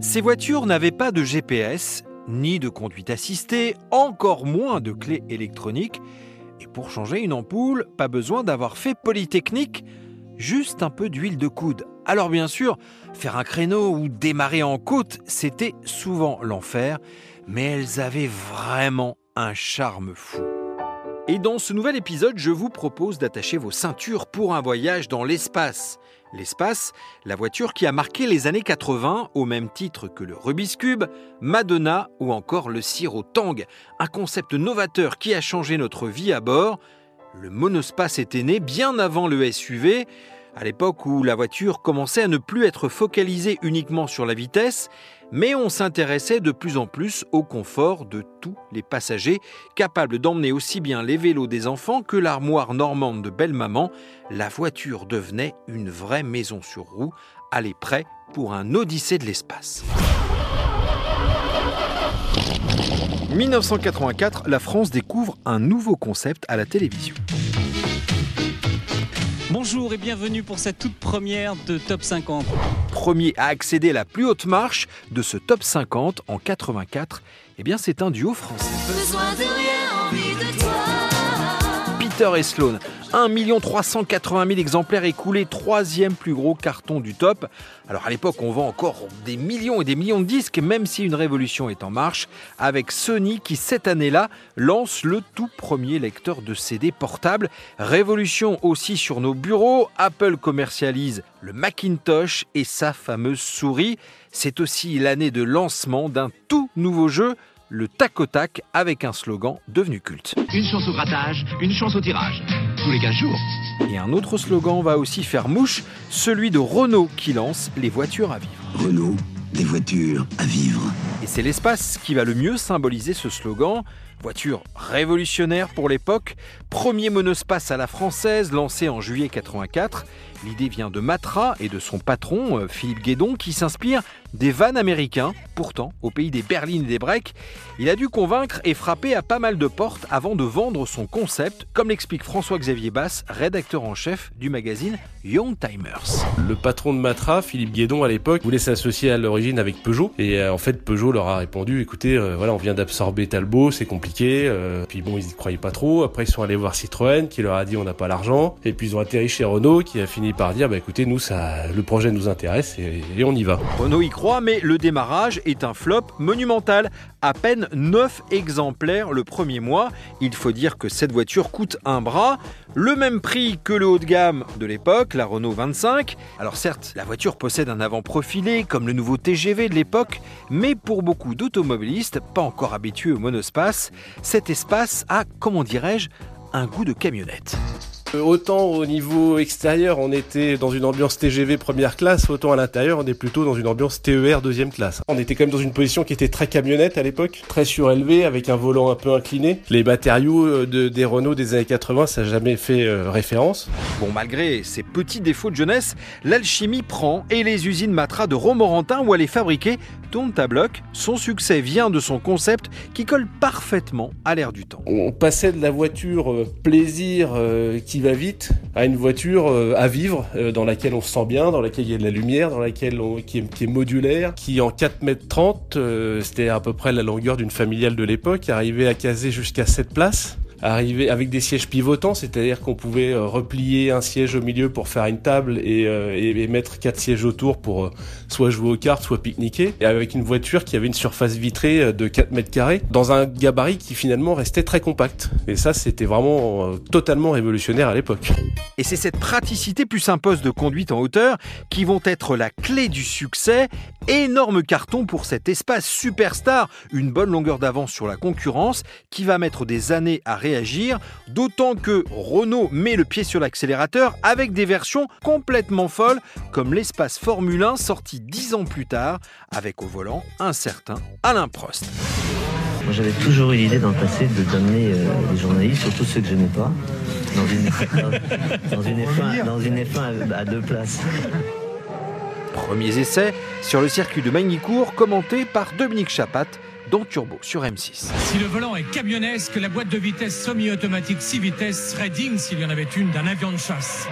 Ces voitures n'avaient pas de GPS, ni de conduite assistée, encore moins de clés électroniques. Et pour changer une ampoule, pas besoin d'avoir fait Polytechnique, juste un peu d'huile de coude. Alors bien sûr, faire un créneau ou démarrer en côte, c'était souvent l'enfer, mais elles avaient vraiment un charme fou. Et dans ce nouvel épisode, je vous propose d'attacher vos ceintures pour un voyage dans l'espace. L'espace, la voiture qui a marqué les années 80 au même titre que le Rubik's Cube, Madonna ou encore le sirop Tang, un concept novateur qui a changé notre vie à bord. Le monospace était né bien avant le SUV, à l'époque où la voiture commençait à ne plus être focalisée uniquement sur la vitesse, mais on s'intéressait de plus en plus au confort de tous les passagers, capables d'emmener aussi bien les vélos des enfants que l'armoire normande de belle-maman. La voiture devenait une vraie maison sur roue, allez prêt pour un odyssée de l'espace. 1984, la France découvre un nouveau concept à la télévision. Bonjour et bienvenue pour cette toute première de Top 50. Premier à accéder à la plus haute marche de ce Top 50 en 84, eh bien c'est un duo français. Besoin de rien, envie de toi. Peter et Sloan, 1 380 000 exemplaires écoulés, troisième plus gros carton du top. Alors à l'époque, on vend encore des millions et des millions de disques, même si une révolution est en marche, avec Sony qui cette année-là lance le tout premier lecteur de CD portable. Révolution aussi sur nos bureaux, Apple commercialise le Macintosh et sa fameuse souris. C'est aussi l'année de lancement d'un tout nouveau jeu, le tac au tac, avec un slogan devenu culte. Une chance au grattage, une chance au tirage. Tous les 15 jours. Et un autre slogan va aussi faire mouche, celui de Renault qui lance les voitures à vivre. Renault, des voitures à vivre. Et c'est l'espace qui va le mieux symboliser ce slogan. Voiture révolutionnaire pour l'époque, premier monospace à la française lancé en juillet 84. L'idée vient de Matra et de son patron, euh, Philippe Guédon, qui s'inspire des vannes américains. Pourtant, au pays des berlines et des breaks, il a dû convaincre et frapper à pas mal de portes avant de vendre son concept, comme l'explique François-Xavier Bass, rédacteur en chef du magazine Young Timers. Le patron de Matra, Philippe Guédon, à l'époque, voulait s'associer à l'origine avec Peugeot. Et euh, en fait, Peugeot leur a répondu écoutez, euh, voilà, on vient d'absorber Talbot, c'est compliqué. Euh, puis bon, ils y croyaient pas trop. Après, ils sont allés voir Citroën, qui leur a dit on n'a pas l'argent. Et puis ils ont atterri chez Renault, qui a fini par dire bah écoutez, nous, le projet nous intéresse et, et on y va. Renault y croit, mais le démarrage est un flop monumental. À peine 9 exemplaires le premier mois. Il faut dire que cette voiture coûte un bras, le même prix que le haut de gamme de l'époque, la Renault 25. Alors certes, la voiture possède un avant profilé comme le nouveau TGV de l'époque, mais pour beaucoup d'automobilistes pas encore habitués au monospace, cet espace a, comment dirais-je, un goût de camionnette. Euh, Autant au niveau extérieur, on était dans une ambiance TGV première classe, autant à l'intérieur, on est plutôt dans une ambiance TER deuxième classe. On était quand même dans une position qui était très camionnette à l'époque, très surélevée, avec un volant un peu incliné. Les matériaux euh, de, des Renault des années 80, ça n'a jamais fait euh, référence. Bon, malgré ces petits défauts de jeunesse, l'alchimie prend et les usines Matra de Romorantin où elle est fabriquée tournent à bloc. Son succès vient de son concept qui colle parfaitement à l'air du temps. On passait de la voiture euh, plaisir euh, qui va vite à une voiture euh, à vivre, euh, dans laquelle on se sent bien, dans laquelle il y a de la lumière, dans laquelle on, qui, est, modulaire, qui en 4 mètres 30, euh, c'était à peu près la longueur d'une familiale de l'époque, arrivait à caser jusqu'à 7 places arrivé avec des sièges pivotants, c'est-à-dire qu'on pouvait euh, replier un siège au milieu pour faire une table et, euh, et- et mettre quatre sièges autour pour euh, soit jouer aux cartes, soit pique-niquer, et avec une voiture qui avait une surface vitrée de 4 mètres carrés, dans un gabarit qui finalement restait très compact. Et ça, c'était vraiment totalement révolutionnaire à l'époque. Et c'est cette praticité plus poste de conduite en hauteur qui vont être la clé du succès. Énorme carton pour cet espace superstar, une bonne longueur d'avance sur la concurrence qui va mettre des années à réagir, d'autant que Renault met le pied sur l'accélérateur avec des versions complètement folles comme l'espace Formule 1 sorti 10 ans plus tard avec au volant un certain Alain Prost. J'avais toujours eu l'idée dans le passé de d'amener euh, des journalistes, surtout ceux que j'aimais pas, dans une, dans, dans une F1, dans une F1 à, deux places. Premiers essais sur le circuit de Magny-Cours commenté par Dominique Chapat dans Turbo sur M6. Si le volant est camionnesque, la boîte de vitesse semi-automatique 6 vitesses serait digne s'il y en avait une d'un avion de chasse.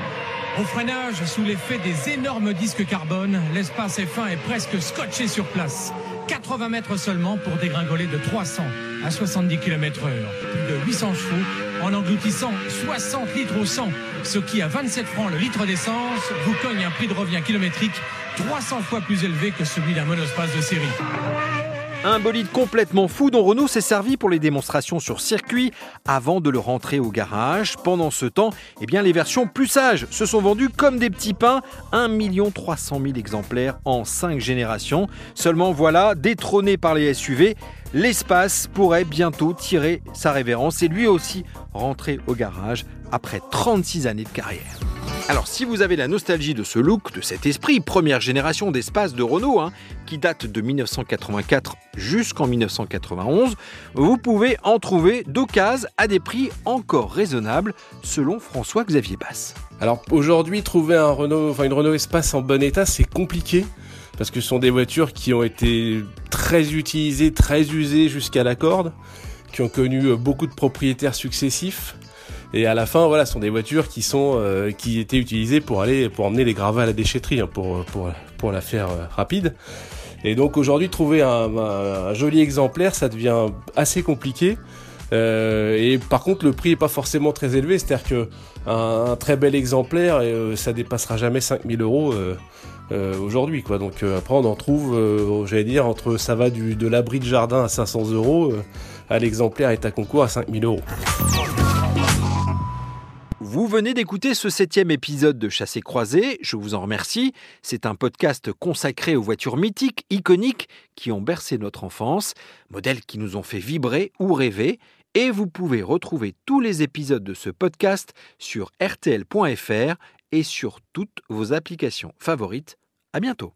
Au freinage, sous l'effet des énormes disques carbone, l'espace F1 est presque scotché sur place. 80 mètres seulement pour dégringoler de 300 à 70 km heure. Plus de 800 chevaux en engloutissant 60 litres au 100, ce qui à 27 francs le litre d'essence vous cogne un prix de revient kilométrique 300 fois plus élevé que celui d'un monospace de série. Un bolide complètement fou dont Renault s'est servi pour les démonstrations sur circuit avant de le rentrer au garage. Pendant ce temps, eh bien, les versions plus sages se sont vendues comme des petits pains, 1 300 000 exemplaires en 5 générations. Seulement voilà, détrôné par les SUV, l'espace pourrait bientôt tirer sa révérence et lui aussi rentrer au garage après 36 années de carrière. Alors si vous avez la nostalgie de ce look, de cet esprit, première génération d'espace de Renault, hein, qui date de 1984 jusqu'en 1991, vous pouvez en trouver d'occasion à des prix encore raisonnables, selon François-Xavier Basse. Alors aujourd'hui, trouver une Renault Espace en bon état, c'est compliqué parce que ce sont des voitures qui ont été très utilisées, très usées jusqu'à la corde, qui ont connu beaucoup de propriétaires successifs. Et à la fin, voilà, ce sont des voitures qui sont euh, qui étaient utilisées pour aller pour emmener les gravats à la déchetterie, hein, pour pour pour la faire euh, rapide. Et donc aujourd'hui, trouver un, un, joli exemplaire, ça devient assez compliqué. Euh, et par contre, le prix est pas forcément très élevé, c'est-à-dire que un, un, très bel exemplaire, euh, ça dépassera jamais 5000 euros euh, aujourd'hui, quoi. Donc après, on en trouve, j'allais dire, entre ça va du de l'abri de jardin à 500 euros, à l'exemplaire est à concours à 5000 euros. Vous venez d'écouter ce septième épisode de Chassé Croisé, je vous en remercie. C'est un podcast consacré aux voitures mythiques, iconiques, qui ont bercé notre enfance, modèles qui nous ont fait vibrer ou rêver. Et vous pouvez retrouver tous les épisodes de ce podcast sur rtl.fr et sur toutes vos applications favorites. À bientôt.